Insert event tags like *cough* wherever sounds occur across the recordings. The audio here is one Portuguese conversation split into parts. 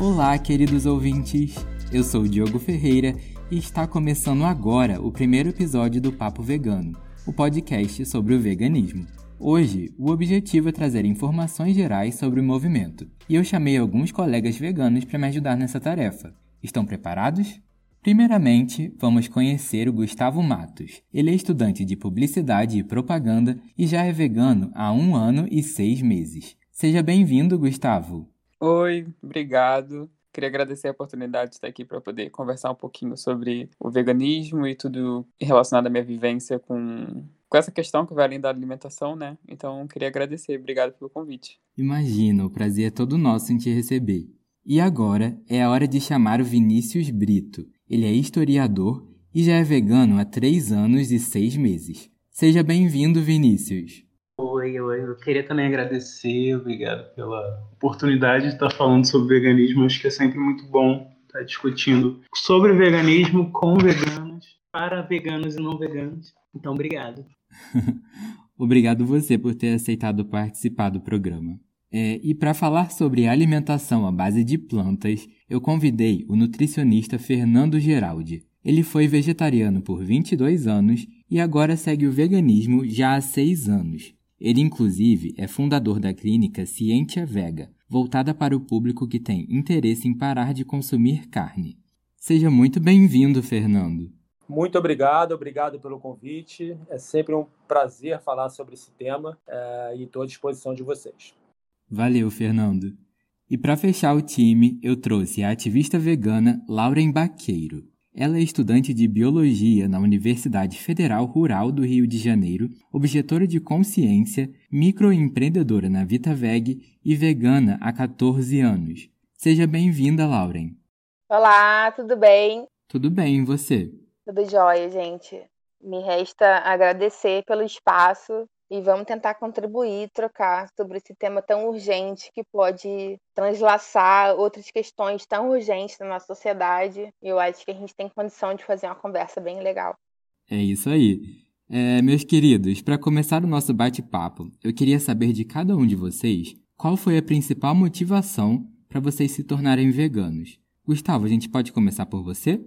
Olá, queridos ouvintes. Eu sou o Diogo Ferreira e está começando agora o primeiro episódio do Papo Vegano, o podcast sobre o veganismo. Hoje, o objetivo é trazer informações gerais sobre o movimento, e eu chamei alguns colegas veganos para me ajudar nessa tarefa. Estão preparados? Primeiramente, vamos conhecer o Gustavo Matos. Ele é estudante de publicidade e propaganda e já é vegano há um ano e seis meses. Seja bem-vindo, Gustavo. Oi, obrigado. Queria agradecer a oportunidade de estar aqui para poder conversar um pouquinho sobre o veganismo e tudo relacionado à minha vivência com, com essa questão que vai além da alimentação, né? Então, queria agradecer. Obrigado pelo convite. Imagina, o prazer é todo nosso em te receber. E agora é a hora de chamar o Vinícius Brito. Ele é historiador e já é vegano há três anos e seis meses. Seja bem-vindo, Vinícius. Oi, oi. Eu queria também agradecer, obrigado pela oportunidade de estar falando sobre veganismo. Acho que é sempre muito bom estar discutindo sobre veganismo com veganos, para veganos e não veganos. Então, obrigado. *laughs* obrigado você por ter aceitado participar do programa. É, e para falar sobre alimentação à base de plantas, eu convidei o nutricionista Fernando Geraldi. Ele foi vegetariano por 22 anos e agora segue o veganismo já há 6 anos. Ele, inclusive, é fundador da clínica Cientia Vega, voltada para o público que tem interesse em parar de consumir carne. Seja muito bem-vindo, Fernando. Muito obrigado, obrigado pelo convite. É sempre um prazer falar sobre esse tema é, e estou à disposição de vocês. Valeu, Fernando. E para fechar o time, eu trouxe a ativista vegana Lauren Baqueiro. Ela é estudante de biologia na Universidade Federal Rural do Rio de Janeiro, objetora de consciência, microempreendedora na VitaVeg e vegana há 14 anos. Seja bem-vinda, Lauren. Olá, tudo bem? Tudo bem, e você? Tudo jóia, gente. Me resta agradecer pelo espaço e vamos tentar contribuir, trocar sobre esse tema tão urgente que pode translaçar outras questões tão urgentes na nossa sociedade. E eu acho que a gente tem condição de fazer uma conversa bem legal. É isso aí. É, meus queridos, para começar o nosso bate-papo, eu queria saber de cada um de vocês qual foi a principal motivação para vocês se tornarem veganos. Gustavo, a gente pode começar por você?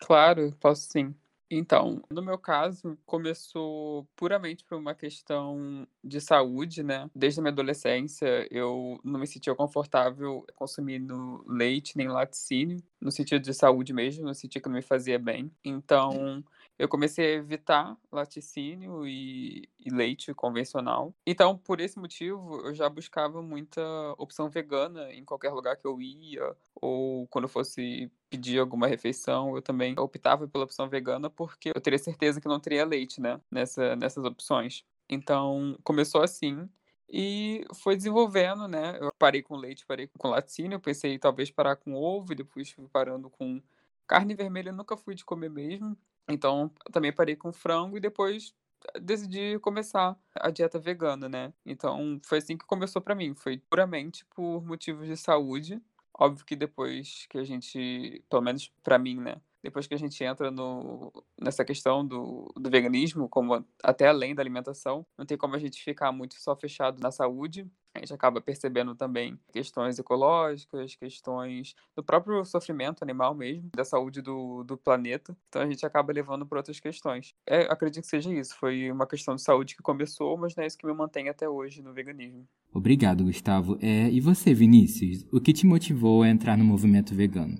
Claro, posso sim. Então, no meu caso, começou puramente por uma questão de saúde, né? Desde a minha adolescência, eu não me sentia confortável consumindo leite nem laticínio, no sentido de saúde mesmo, no sentido que não me fazia bem. Então, eu comecei a evitar laticínio e, e, leite convencional. Então, por esse motivo, eu já buscava muita opção vegana em qualquer lugar que eu ia, ou quando eu fosse pedir alguma refeição, eu também optava pela opção vegana porque eu teria certeza que não teria leite, né, nessa, nessas opções. Então, começou assim. E foi desenvolvendo, né? Eu parei com leite, parei com laticínio, pensei talvez parar com ovo, e depois fui parando com carne vermelha, nunca fui de comer mesmo. Então, também parei com frango e depois eh, decidi começar a dieta vegana, né? Então, foi assim que começou para mim, foi puramente por motivos de saúde. Óbvio que depois que a gente, pelo menos para mim, né? Depois que a gente entra no, nessa questão do, do veganismo, como até além da alimentação, não tem como a gente ficar muito só fechado na saúde a gente acaba percebendo também questões ecológicas, questões do próprio sofrimento animal mesmo, da saúde do, do planeta. Então a gente acaba levando para outras questões. É, acredito que seja isso. Foi uma questão de saúde que começou, mas não é isso que me mantém até hoje no veganismo. Obrigado, Gustavo. É, e você, Vinícius? O que te motivou a entrar no movimento vegano?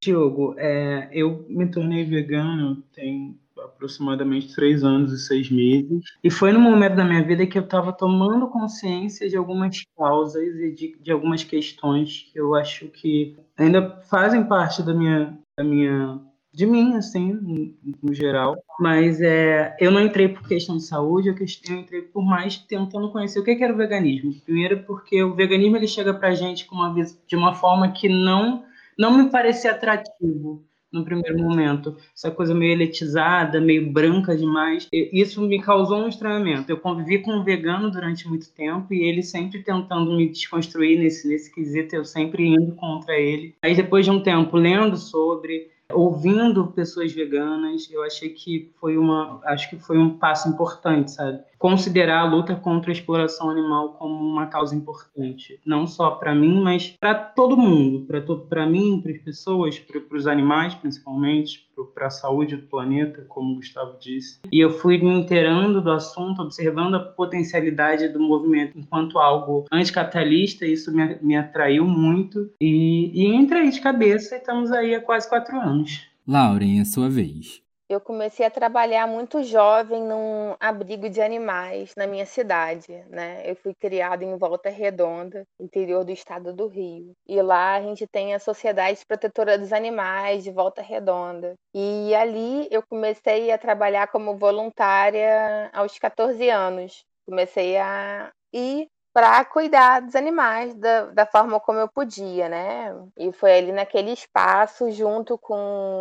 Diogo, é, eu me tornei vegano tem aproximadamente três anos e seis meses. E foi no momento da minha vida que eu estava tomando consciência de algumas causas e de, de algumas questões que eu acho que ainda fazem parte da minha, da minha de mim, assim, no, geral. Mas é, eu não entrei por questão de saúde, eu, eu entrei por mais tentando conhecer o que era o veganismo. Primeiro porque o veganismo ele chega pra gente com uma, de uma forma que não, não me parecia atrativo no primeiro momento. Essa coisa meio eletizada, meio branca demais. Isso me causou um estranhamento. Eu convivi com um vegano durante muito tempo e ele sempre tentando me desconstruir nesse, nesse quesito, eu sempre indo contra ele. Aí depois de um tempo lendo sobre, ouvindo pessoas veganas, eu achei que foi uma, acho que foi um passo importante, sabe? Considerar a luta contra a exploração animal como uma causa importante, não só para mim, mas para todo mundo, para para mim, para as pessoas, para os animais, principalmente, para a saúde do planeta, como o Gustavo disse. E eu fui me inteirando do assunto, observando a potencialidade do movimento enquanto algo anticapitalista, isso me, me atraiu muito. E, e entrei de cabeça e estamos aí há quase quatro anos. Lauren, é sua vez. Eu comecei a trabalhar muito jovem num abrigo de animais na minha cidade, né? Eu fui criada em Volta Redonda, interior do estado do Rio. E lá a gente tem a Sociedade Protetora dos Animais de Volta Redonda. E ali eu comecei a trabalhar como voluntária aos 14 anos. Comecei a ir para cuidar dos animais da, da forma como eu podia, né? E foi ali naquele espaço, junto com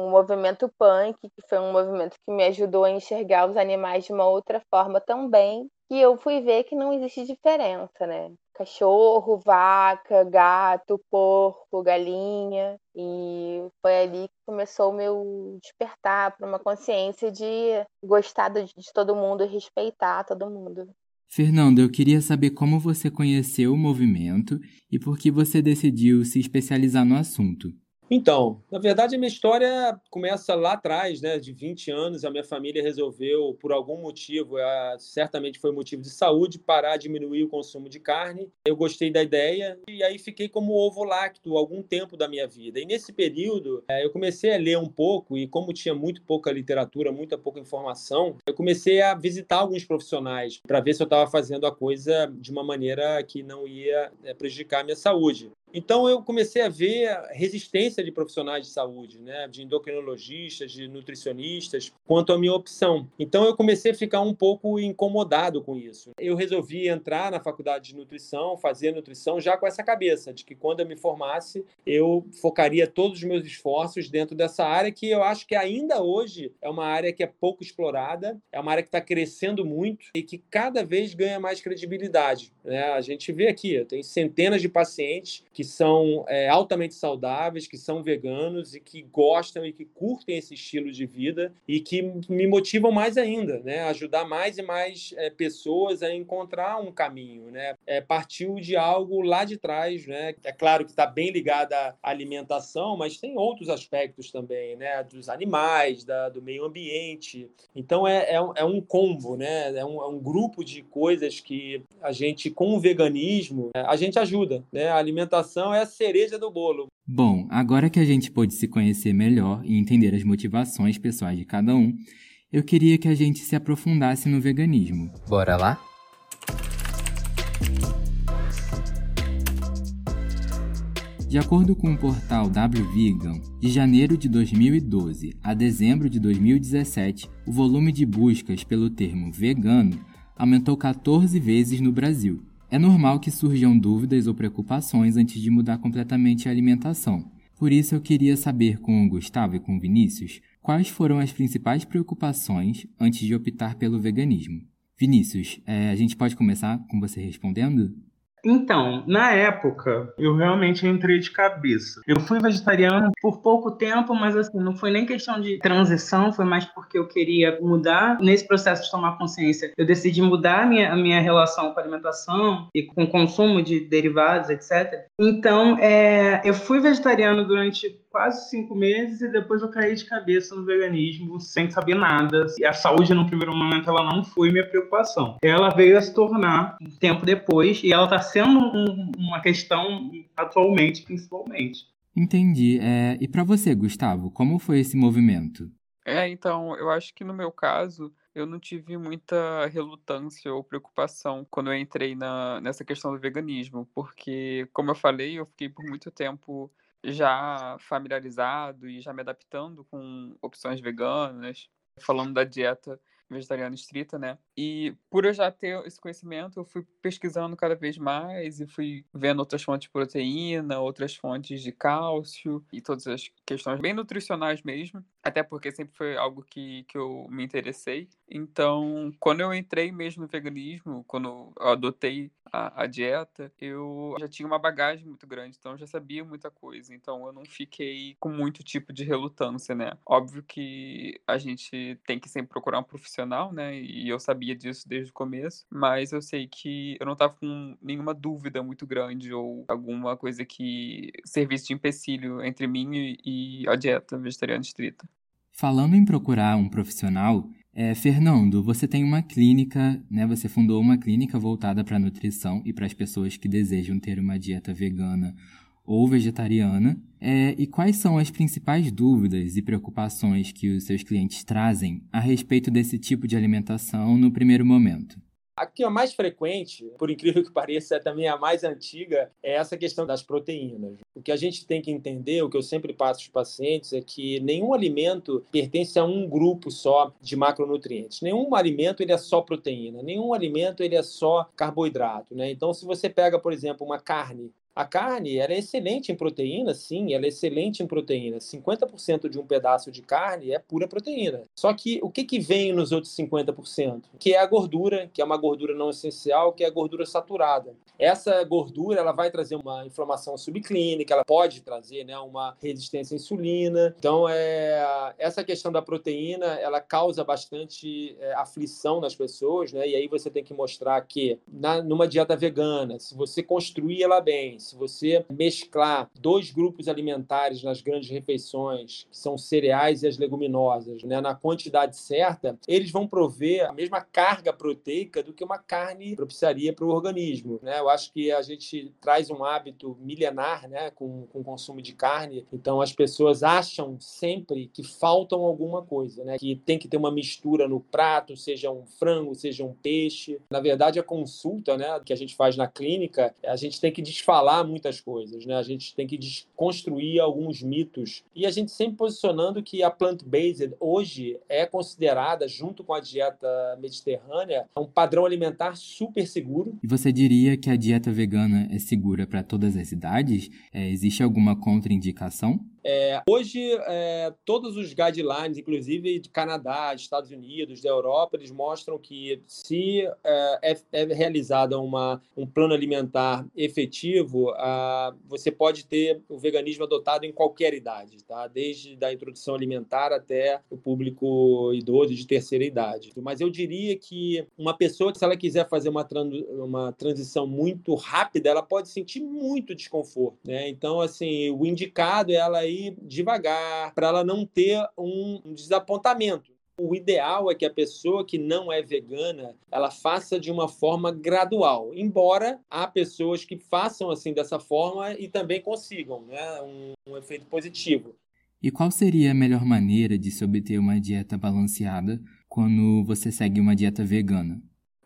o movimento punk, que foi um movimento que me ajudou a enxergar os animais de uma outra forma também, que eu fui ver que não existe diferença, né? Cachorro, vaca, gato, porco, galinha. E foi ali que começou o meu despertar para uma consciência de gostar de todo mundo e respeitar todo mundo. Fernando, eu queria saber como você conheceu o movimento e por que você decidiu se especializar no assunto. Então, na verdade, a minha história começa lá atrás, né? De 20 anos, a minha família resolveu, por algum motivo, é, certamente foi motivo de saúde, parar, diminuir o consumo de carne. Eu gostei da ideia e aí fiquei como ovo lacto algum tempo da minha vida. E nesse período, é, eu comecei a ler um pouco e como tinha muito pouca literatura, muita pouca informação, eu comecei a visitar alguns profissionais para ver se eu estava fazendo a coisa de uma maneira que não ia é, prejudicar a minha saúde. Então eu comecei a ver a resistência de profissionais de saúde, né, de endocrinologistas, de nutricionistas, quanto à minha opção. Então eu comecei a ficar um pouco incomodado com isso. Eu resolvi entrar na faculdade de nutrição, fazer nutrição já com essa cabeça de que quando eu me formasse, eu focaria todos os meus esforços dentro dessa área que eu acho que ainda hoje é uma área que é pouco explorada, é uma área que está crescendo muito e que cada vez ganha mais credibilidade. Né? A gente vê aqui, tem centenas de pacientes que são é, altamente saudáveis, que são veganos e que gostam e que curtem esse estilo de vida e que me motivam mais ainda, né? Ajudar mais e mais é, pessoas a encontrar um caminho, né? É, partiu de algo lá de trás, né? É claro que está bem ligada à alimentação, mas tem outros aspectos também, né? Dos animais, da, do meio ambiente. Então é, é, um, é um combo, né? É um, é um grupo de coisas que a gente, com o veganismo, a gente ajuda, né? A alimentação é a cereja do bolo. Bom, agora que a gente pôde se conhecer melhor e entender as motivações pessoais de cada um, eu queria que a gente se aprofundasse no veganismo. Bora lá? De acordo com o portal WVegan, de janeiro de 2012 a dezembro de 2017, o volume de buscas pelo termo vegano aumentou 14 vezes no Brasil, é normal que surjam dúvidas ou preocupações antes de mudar completamente a alimentação. Por isso eu queria saber com o Gustavo e com o Vinícius quais foram as principais preocupações antes de optar pelo veganismo. Vinícius, é, a gente pode começar com você respondendo? Então, na época, eu realmente entrei de cabeça. Eu fui vegetariano por pouco tempo, mas assim, não foi nem questão de transição, foi mais porque eu queria mudar. Nesse processo de tomar consciência, eu decidi mudar a minha, a minha relação com a alimentação e com o consumo de derivados, etc. Então, é, eu fui vegetariano durante quase cinco meses e depois eu caí de cabeça no veganismo sem saber nada. E a saúde, no primeiro momento, ela não foi minha preocupação. Ela veio a se tornar um tempo depois e ela está sendo um, uma questão atualmente, principalmente. Entendi. É, e para você, Gustavo, como foi esse movimento? É, então, eu acho que no meu caso, eu não tive muita relutância ou preocupação quando eu entrei na, nessa questão do veganismo, porque, como eu falei, eu fiquei por muito tempo já familiarizado e já me adaptando com opções veganas, falando da dieta vegetariana estrita, né? E por eu já ter esse conhecimento, eu fui pesquisando cada vez mais e fui vendo outras fontes de proteína, outras fontes de cálcio e todas as questões bem nutricionais mesmo, até porque sempre foi algo que, que eu me interessei. Então, quando eu entrei mesmo no veganismo, quando eu adotei a, a, dieta, eu já tinha uma bagagem muito grande, então eu já sabia muita coisa. Então eu não fiquei com muito tipo de relutância, né? Óbvio que a gente tem que sempre procurar um profissional, né? E eu sabia disso desde o começo, mas eu sei que eu não tava com nenhuma dúvida muito grande ou alguma coisa que servisse de empecilho entre mim e a dieta vegetariana estrita. Falando em procurar um profissional, é, Fernando, você tem uma clínica, né? Você fundou uma clínica voltada para nutrição e para as pessoas que desejam ter uma dieta vegana ou vegetariana. É, e quais são as principais dúvidas e preocupações que os seus clientes trazem a respeito desse tipo de alimentação no primeiro momento? A que é mais frequente, por incrível que *laughs* pareça, é também a mais antiga, é essa questão das proteínas. O que a gente tem que entender, o que eu sempre passo para os pacientes, é que nenhum alimento pertence a um grupo só de macronutrientes. Nenhum alimento ele é só proteína, nenhum alimento ele é só carboidrato. Né? Então, se você pega, por exemplo, uma carne, a carne ela é excelente em proteína, sim, ela é excelente em proteína. 50% de um pedaço de carne é pura proteína. Só que o que, que vem nos outros 50%? Que é a gordura, que é uma gordura não essencial, que é a gordura saturada. Essa gordura ela vai trazer uma inflamação subclínica, ela pode trazer né, uma resistência à insulina. Então, é, essa questão da proteína ela causa bastante é, aflição nas pessoas, né? E aí você tem que mostrar que na, numa dieta vegana, se você construir ela bem, se você mesclar dois grupos alimentares nas grandes refeições, que são cereais e as leguminosas, né, na quantidade certa, eles vão prover a mesma carga proteica do que uma carne propiciaria para o organismo. Né? Eu acho que a gente traz um hábito milenar né, com, com o consumo de carne, então as pessoas acham sempre que faltam alguma coisa, né? que tem que ter uma mistura no prato, seja um frango, seja um peixe. Na verdade, a consulta né, que a gente faz na clínica, a gente tem que desfalar falar muitas coisas, né? A gente tem que desconstruir alguns mitos. E a gente sempre posicionando que a plant-based hoje é considerada, junto com a dieta mediterrânea, um padrão alimentar super seguro. E você diria que a dieta vegana é segura para todas as idades? É, existe alguma contraindicação? É, hoje, é, todos os guidelines, inclusive de Canadá, Estados Unidos, da Europa, eles mostram que se é, é, é realizada uma, um plano alimentar efetivo, você pode ter o veganismo adotado em qualquer idade, tá? desde da introdução alimentar até o público idoso de terceira idade. Mas eu diria que uma pessoa, se ela quiser fazer uma, uma transição muito rápida, ela pode sentir muito desconforto. Né? Então, assim, o indicado é ela ir devagar, para ela não ter um desapontamento. O ideal é que a pessoa que não é vegana, ela faça de uma forma gradual. Embora há pessoas que façam assim dessa forma e também consigam, né, um, um efeito positivo. E qual seria a melhor maneira de se obter uma dieta balanceada quando você segue uma dieta vegana?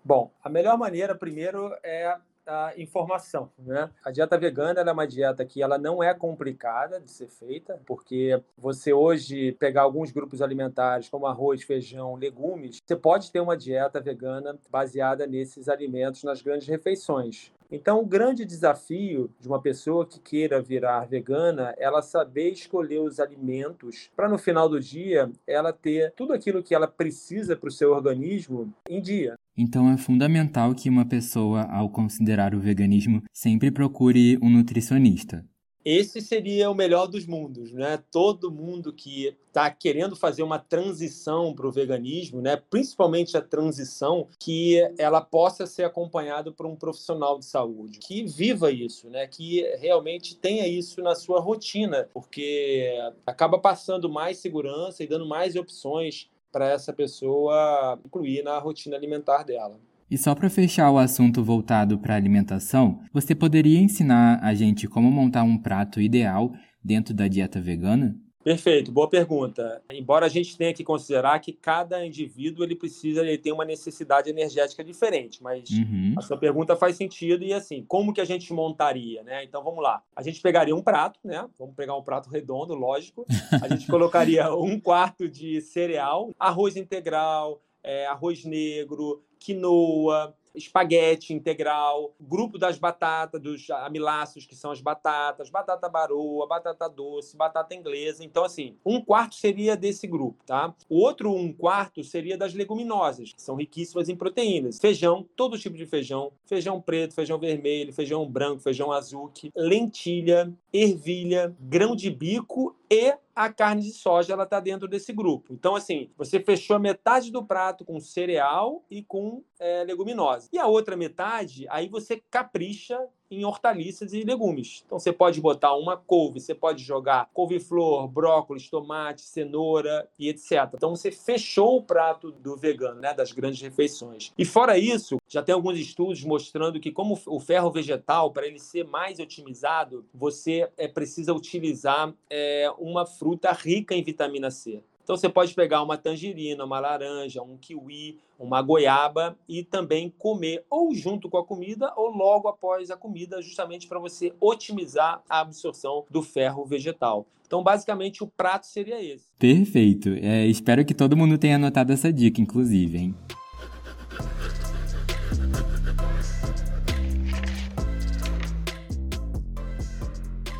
Bom, a melhor maneira primeiro é a informação. Né? A dieta vegana é uma dieta que ela não é complicada de ser feita, porque você hoje pegar alguns grupos alimentares como arroz, feijão, legumes, você pode ter uma dieta vegana baseada nesses alimentos nas grandes refeições. Então, o grande desafio de uma pessoa que queira virar vegana, ela saber escolher os alimentos para no final do dia ela ter tudo aquilo que ela precisa para o seu organismo em dia. Então é fundamental que uma pessoa, ao considerar o veganismo, sempre procure um nutricionista. Esse seria o melhor dos mundos, né? Todo mundo que está querendo fazer uma transição para o veganismo, né? Principalmente a transição, que ela possa ser acompanhada por um profissional de saúde que viva isso, né? Que realmente tenha isso na sua rotina, porque acaba passando mais segurança e dando mais opções para essa pessoa incluir na rotina alimentar dela. E só para fechar o assunto voltado para alimentação, você poderia ensinar a gente como montar um prato ideal dentro da dieta vegana? Perfeito, boa pergunta. Embora a gente tenha que considerar que cada indivíduo ele precisa, ele tem uma necessidade energética diferente, mas uhum. a sua pergunta faz sentido e assim, como que a gente montaria, né? Então vamos lá. A gente pegaria um prato, né? Vamos pegar um prato redondo, lógico. A gente *laughs* colocaria um quarto de cereal, arroz integral, é, arroz negro, quinoa, espaguete integral, grupo das batatas, dos amiláceos, que são as batatas, batata baroa, batata doce, batata inglesa. Então, assim, um quarto seria desse grupo, tá? O outro um quarto seria das leguminosas, que são riquíssimas em proteínas. Feijão, todo tipo de feijão, feijão preto, feijão vermelho, feijão branco, feijão azul, lentilha, ervilha, grão de bico e a carne de soja ela está dentro desse grupo. Então, assim, você fechou metade do prato com cereal e com é, leguminosa. E a outra metade, aí você capricha em hortaliças e legumes. Então, você pode botar uma couve, você pode jogar couve-flor, brócolis, tomate, cenoura e etc. Então, você fechou o prato do vegano, né, das grandes refeições. E fora isso, já tem alguns estudos mostrando que como o ferro vegetal, para ele ser mais otimizado, você é, precisa utilizar é, uma fruta rica em vitamina C. Então você pode pegar uma tangerina, uma laranja, um kiwi, uma goiaba e também comer ou junto com a comida ou logo após a comida, justamente para você otimizar a absorção do ferro vegetal. Então, basicamente, o prato seria esse. Perfeito. É, espero que todo mundo tenha anotado essa dica, inclusive, hein?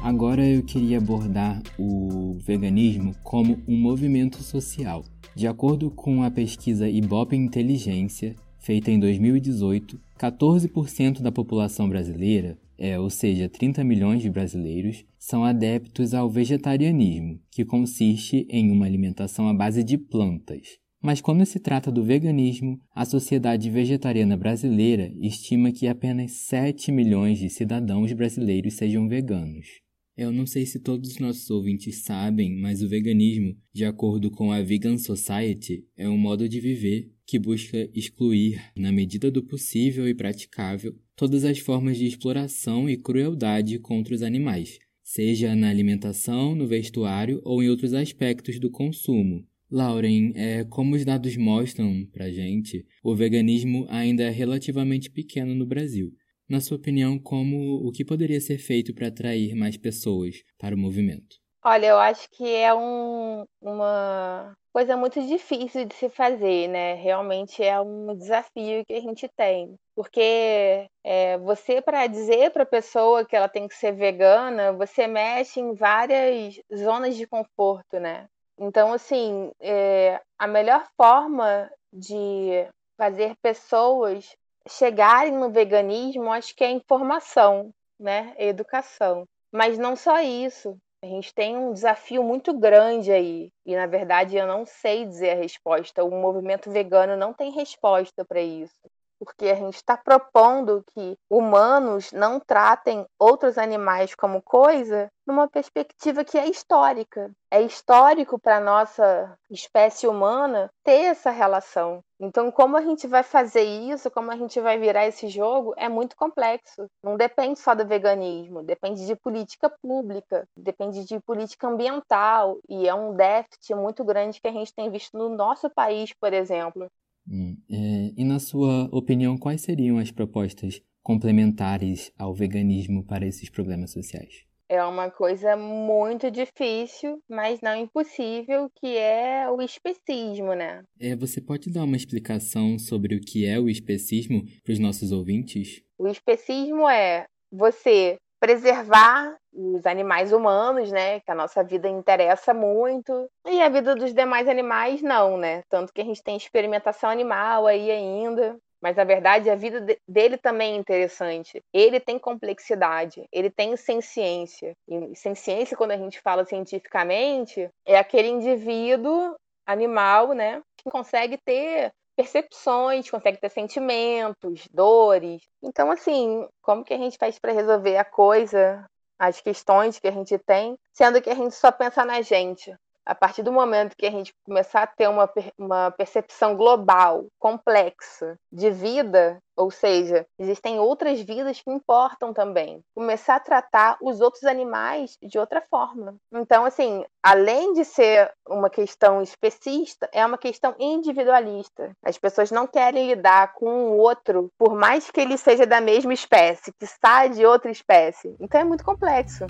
Agora eu queria abordar o veganismo como um movimento social. De acordo com a pesquisa Ibope Inteligência, feita em 2018, 14% da população brasileira, é, ou seja, 30 milhões de brasileiros, são adeptos ao vegetarianismo, que consiste em uma alimentação à base de plantas. Mas quando se trata do veganismo, a Sociedade Vegetariana Brasileira estima que apenas 7 milhões de cidadãos brasileiros sejam veganos. Eu não sei se todos os nossos ouvintes sabem, mas o veganismo, de acordo com a Vegan Society, é um modo de viver que busca excluir, na medida do possível e praticável, todas as formas de exploração e crueldade contra os animais, seja na alimentação, no vestuário ou em outros aspectos do consumo. Lauren, é, como os dados mostram pra gente, o veganismo ainda é relativamente pequeno no Brasil na sua opinião, como o que poderia ser feito para atrair mais pessoas para o movimento? Olha, eu acho que é um, uma coisa muito difícil de se fazer, né? Realmente é um desafio que a gente tem. Porque é, você, para dizer para a pessoa que ela tem que ser vegana, você mexe em várias zonas de conforto, né? Então, assim, é, a melhor forma de fazer pessoas chegarem no veganismo, acho que é informação, né? Educação. Mas não só isso. A gente tem um desafio muito grande aí. E, na verdade, eu não sei dizer a resposta. O movimento vegano não tem resposta para isso porque a gente está propondo que humanos não tratem outros animais como coisa numa perspectiva que é histórica. É histórico para a nossa espécie humana ter essa relação. Então, como a gente vai fazer isso, como a gente vai virar esse jogo, é muito complexo. Não depende só do veganismo, depende de política pública, depende de política ambiental, e é um déficit muito grande que a gente tem visto no nosso país, por exemplo. Hum, é, e na sua opinião, quais seriam as propostas complementares ao veganismo para esses problemas sociais? É uma coisa muito difícil, mas não impossível, que é o especismo, né? É, você pode dar uma explicação sobre o que é o especismo para os nossos ouvintes? O especismo é você preservar os animais humanos, né? Que a nossa vida interessa muito. E a vida dos demais animais, não, né? Tanto que a gente tem experimentação animal aí ainda. Mas na verdade a vida dele também é interessante. Ele tem complexidade, ele tem ciência. E ciência, quando a gente fala cientificamente, é aquele indivíduo animal, né, que consegue ter percepções, consegue ter sentimentos, dores. Então, assim, como que a gente faz para resolver a coisa, as questões que a gente tem, sendo que a gente só pensa na gente? A partir do momento que a gente começar a ter uma, uma percepção global, complexa, de vida, ou seja, existem outras vidas que importam também. Começar a tratar os outros animais de outra forma. Então, assim, além de ser uma questão especista, é uma questão individualista. As pessoas não querem lidar com o outro, por mais que ele seja da mesma espécie, que sai de outra espécie. Então é muito complexo.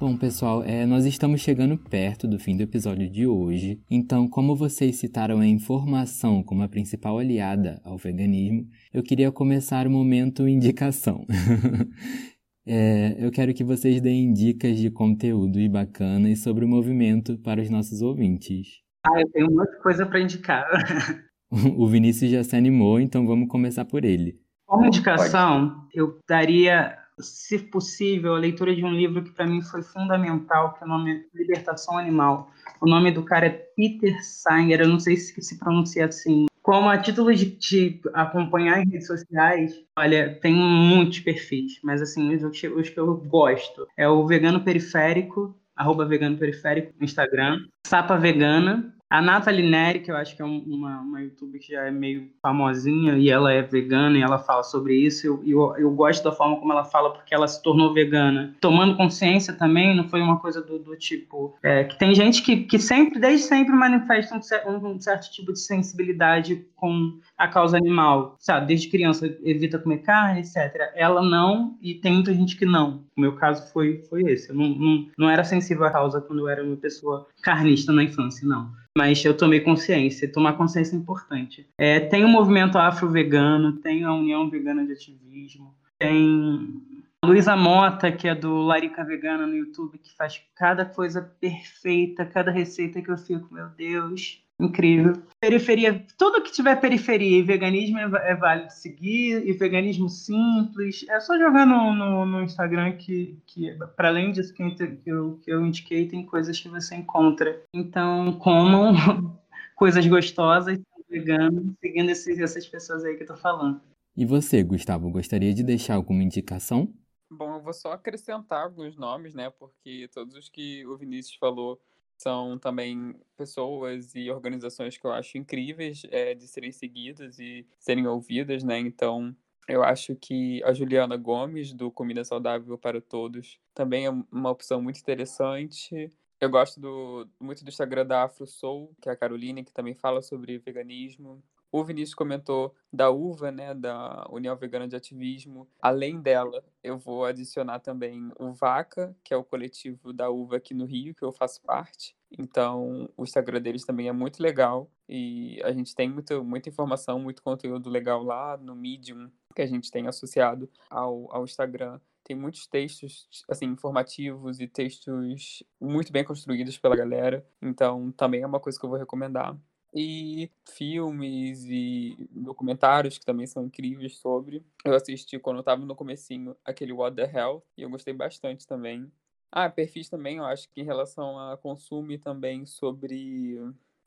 Bom, pessoal, é, nós estamos chegando perto do fim do episódio de hoje. Então, como vocês citaram a informação como a principal aliada ao veganismo, eu queria começar o momento indicação. *laughs* é, eu quero que vocês deem dicas de conteúdo e bacanas sobre o movimento para os nossos ouvintes. Ah, eu tenho muita coisa para indicar. *laughs* *laughs* o Vinícius já se animou, então vamos começar por ele. Como indicação, Pode. eu daria se possível, a leitura de um livro que para mim foi fundamental, que é o nome Libertação Animal. O nome do cara é Peter Sanger, eu não sei se se pronuncia assim. Como a título de, de acompanhar em redes sociais, olha, tem muitos perfis, mas assim, os, os que eu gosto é o Vegano Periférico, arroba Vegano Periférico no Instagram, Sapa Vegana, a Nathalie Neri, que eu acho que é uma, uma youtuber que já é meio famosinha e ela é vegana e ela fala sobre isso. Eu, eu, eu gosto da forma como ela fala porque ela se tornou vegana. Tomando consciência também, não foi uma coisa do, do tipo. É, que tem gente que, que sempre, desde sempre, manifesta um, um, um certo tipo de sensibilidade com a causa animal. Sabe, desde criança evita comer carne, etc. Ela não, e tem muita gente que não. O meu caso foi, foi esse. Eu não, não, não era sensível à causa quando eu era uma pessoa carnista na infância, não mas eu tomei consciência. Tomar consciência é importante. É, tem o movimento afro-vegano, tem a União Vegana de Ativismo, tem a Luísa Mota, que é do Larica Vegana no YouTube, que faz cada coisa perfeita, cada receita que eu fico, meu Deus, Incrível. Periferia, tudo que tiver periferia e veganismo é, é válido seguir, e veganismo simples. É só jogar no, no, no Instagram que, que para além disso que eu, que eu indiquei, tem coisas que você encontra. Então, comam *laughs* coisas gostosas, veganos, seguindo esses, essas pessoas aí que eu tô falando. E você, Gustavo, gostaria de deixar alguma indicação? Bom, eu vou só acrescentar alguns nomes, né? Porque todos os que o Vinícius falou são também pessoas e organizações que eu acho incríveis é, de serem seguidas e serem ouvidas, né? Então, eu acho que a Juliana Gomes, do Comida Saudável para Todos, também é uma opção muito interessante. Eu gosto do, muito do Instagram da Afro Soul, que é a Caroline, que também fala sobre veganismo. O Vinícius comentou da UVA, né, da União Vegana de Ativismo. Além dela, eu vou adicionar também o VACA, que é o coletivo da UVA aqui no Rio, que eu faço parte. Então, o Instagram deles também é muito legal e a gente tem muito, muita informação, muito conteúdo legal lá no Medium, que a gente tem associado ao, ao Instagram. Tem muitos textos assim informativos e textos muito bem construídos pela galera. Então, também é uma coisa que eu vou recomendar e filmes e documentários que também são incríveis sobre. Eu assisti quando eu tava no comecinho aquele What the Hell e eu gostei bastante também. Ah, perfis também, eu acho que em relação a consumo também sobre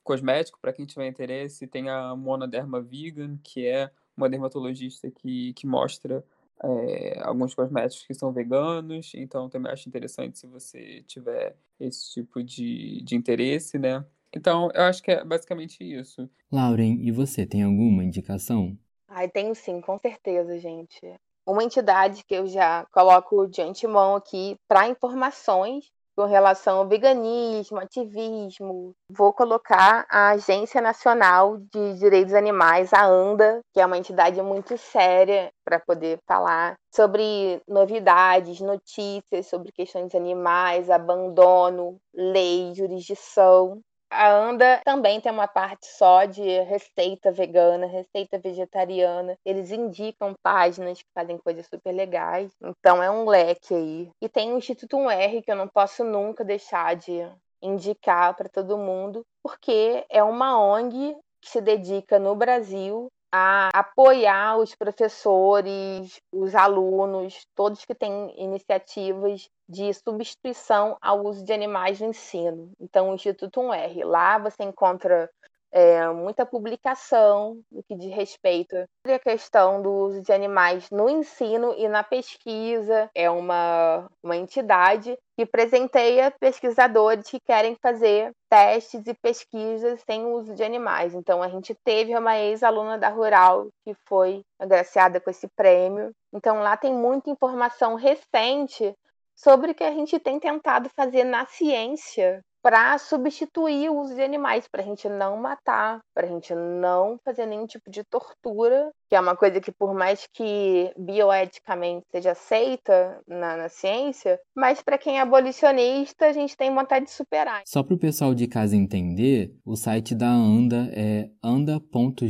cosmético, para quem tiver interesse, tem a Mona Derma Vegan, que é uma dermatologista que, que mostra é, alguns cosméticos que são veganos, então também acho interessante se você tiver esse tipo de, de interesse, né? Então, eu acho que é basicamente isso. Lauren, e você tem alguma indicação? Ai, tenho sim, com certeza, gente. Uma entidade que eu já coloco de antemão aqui para informações com relação ao veganismo, ativismo. Vou colocar a Agência Nacional de Direitos Animais, a ANDA, que é uma entidade muito séria para poder falar sobre novidades, notícias sobre questões animais, abandono, lei, jurisdição. A Anda também tem uma parte só de receita vegana, receita vegetariana. Eles indicam páginas que fazem coisas super legais. Então é um leque aí. E tem o Instituto 1R, que eu não posso nunca deixar de indicar para todo mundo, porque é uma ONG que se dedica no Brasil a apoiar os professores, os alunos, todos que têm iniciativas de substituição ao uso de animais no ensino. Então, o Instituto 1R, lá você encontra é, muita publicação no que diz respeito à questão do uso de animais no ensino e na pesquisa. É uma, uma entidade que presenteia pesquisadores que querem fazer testes e pesquisas sem o uso de animais. Então, a gente teve uma ex-aluna da Rural que foi agraciada com esse prêmio. Então, lá tem muita informação recente sobre o que a gente tem tentado fazer na ciência para substituir o uso de animais, para a gente não matar, para a gente não fazer nenhum tipo de tortura, que é uma coisa que, por mais que bioeticamente seja aceita na, na ciência, mas para quem é abolicionista, a gente tem vontade de superar. Só para o pessoal de casa entender, o site da ANDA é anda.jor.br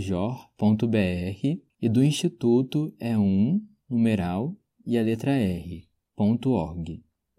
e do Instituto é um numeral e a letra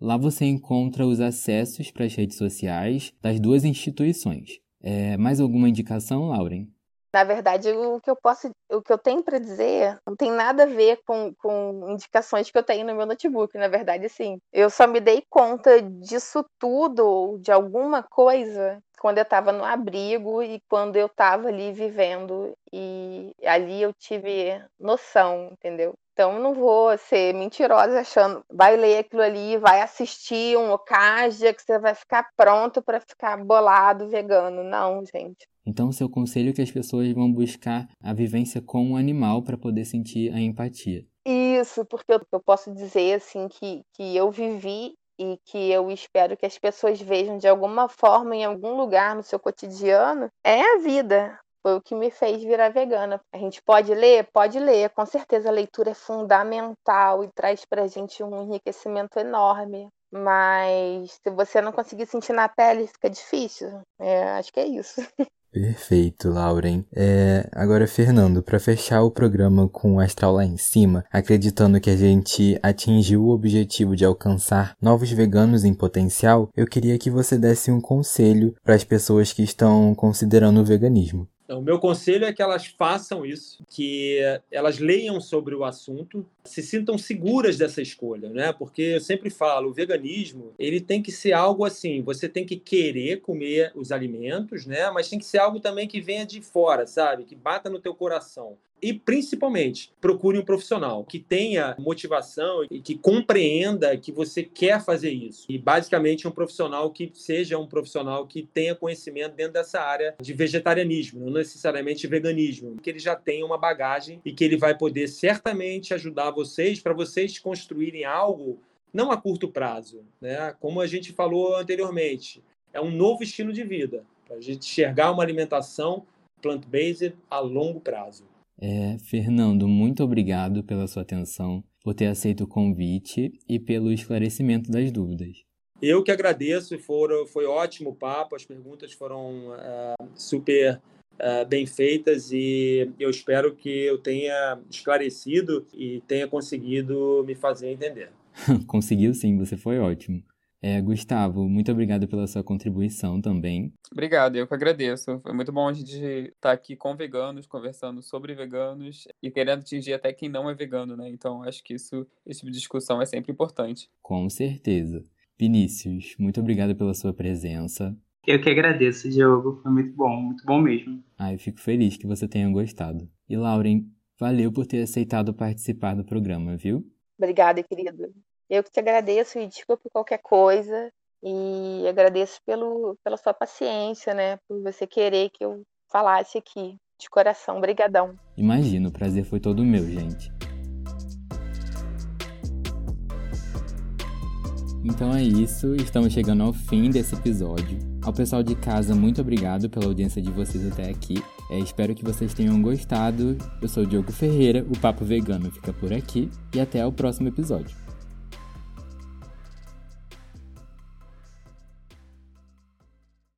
Lá você encontra os acessos para as redes sociais das duas instituições. É, mais alguma indicação, Lauren? Na verdade, o que eu posso, o que eu tenho para dizer não tem nada a ver com, com indicações que eu tenho no meu notebook. Na verdade, sim. Eu só me dei conta disso tudo, de alguma coisa, quando eu estava no abrigo e quando eu estava ali vivendo. E ali eu tive noção, entendeu? Então, eu não vou ser mentirosa achando, vai ler aquilo ali, vai assistir um Okaja, que você vai ficar pronto para ficar bolado vegano. Não, gente. Então, seu conselho é que as pessoas vão buscar a vivência com o animal para poder sentir a empatia. Isso, porque eu, posso dizer assim que, que eu vivi e que eu espero que as pessoas vejam de alguma forma em algum lugar no seu cotidiano é a vida. Foi o que me fez virar vegana. A gente pode ler? Pode ler. Com certeza a leitura é fundamental e traz pra gente um enriquecimento enorme. Mas se você não conseguir sentir na pele, fica difícil. É, acho que é isso. *laughs* Perfeito, Lauren. É, agora, Fernando, para fechar o programa com o astral lá em cima, acreditando que a gente atingiu o objetivo de alcançar novos veganos em potencial, eu queria que você desse um conselho para as pessoas que estão considerando o veganismo. O meu conselho é que elas façam isso, que elas leiam sobre o assunto, se sintam seguras dessa escolha, né? Porque eu sempre falo, o veganismo, ele tem que ser algo assim, você tem que querer comer os alimentos, né? Mas tem que ser algo também que venha de fora, sabe? Que bata no teu coração. E, principalmente, procure um profissional que tenha motivação e que compreenda que você quer fazer isso. E, basicamente, um profissional que seja um profissional que tenha conhecimento dentro dessa área de vegetarianismo, não necessariamente veganismo, que ele já tenha uma bagagem e que ele vai poder certamente ajudar vocês para vocês construírem algo não a curto prazo, né? Como a gente falou anteriormente, é um novo estilo de vida, para a gente enxergar uma alimentação plant-based a longo prazo. É, Fernando, muito obrigado pela sua atenção, por ter aceito o convite e pelo esclarecimento das dúvidas. Eu que agradeço, foram, foi ótimo o papo, as perguntas foram uh, super uh, bem feitas e eu espero que eu tenha esclarecido e tenha conseguido me fazer entender. *laughs* Conseguiu sim, você foi ótimo. É, Gustavo, muito obrigado pela sua contribuição também. Obrigado, eu que agradeço. Foi muito bom a gente estar aqui com veganos, conversando sobre veganos e querendo atingir até quem não é vegano, né? Então acho que isso, esse tipo de discussão é sempre importante. Com certeza. Vinícius, muito obrigado pela sua presença. Eu que agradeço, Diogo. Foi muito bom, muito bom mesmo. Ah, eu fico feliz que você tenha gostado. E Lauren, valeu por ter aceitado participar do programa, viu? Obrigada, querido. Eu que te agradeço e desculpe qualquer coisa. E agradeço pelo, pela sua paciência, né? Por você querer que eu falasse aqui. De coração, brigadão. Imagino, o prazer foi todo meu, gente. Então é isso, estamos chegando ao fim desse episódio. Ao pessoal de casa, muito obrigado pela audiência de vocês até aqui. É, espero que vocês tenham gostado. Eu sou Diogo Ferreira, o Papo Vegano fica por aqui e até o próximo episódio.